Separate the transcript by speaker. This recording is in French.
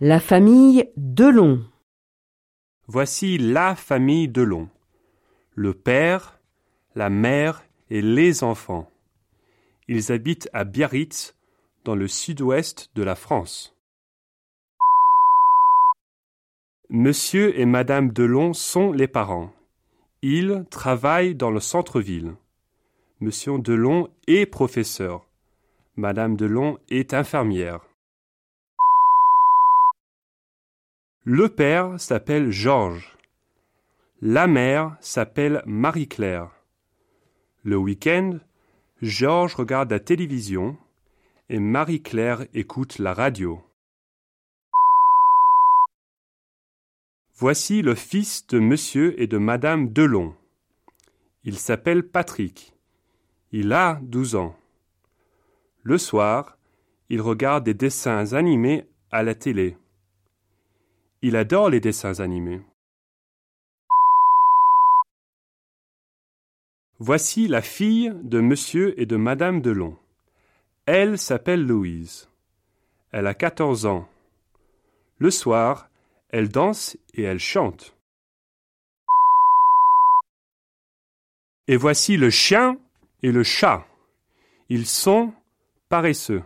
Speaker 1: La famille Delon.
Speaker 2: Voici la famille Delon. Le père, la mère et les enfants. Ils habitent à Biarritz, dans le sud-ouest de la France. Monsieur et Madame Delon sont les parents. Ils travaillent dans le centre-ville. Monsieur Delon est professeur. Madame Delon est infirmière. Le père s'appelle Georges. La mère s'appelle Marie-Claire. Le week-end, Georges regarde la télévision et Marie-Claire écoute la radio. Voici le fils de monsieur et de madame Delon. Il s'appelle Patrick. Il a douze ans. Le soir, il regarde des dessins animés à la télé. Il adore les dessins animés. Voici la fille de monsieur et de madame Delon. Elle s'appelle Louise. Elle a quatorze ans. Le soir, elle danse et elle chante. Et voici le chien et le chat. Ils sont paresseux.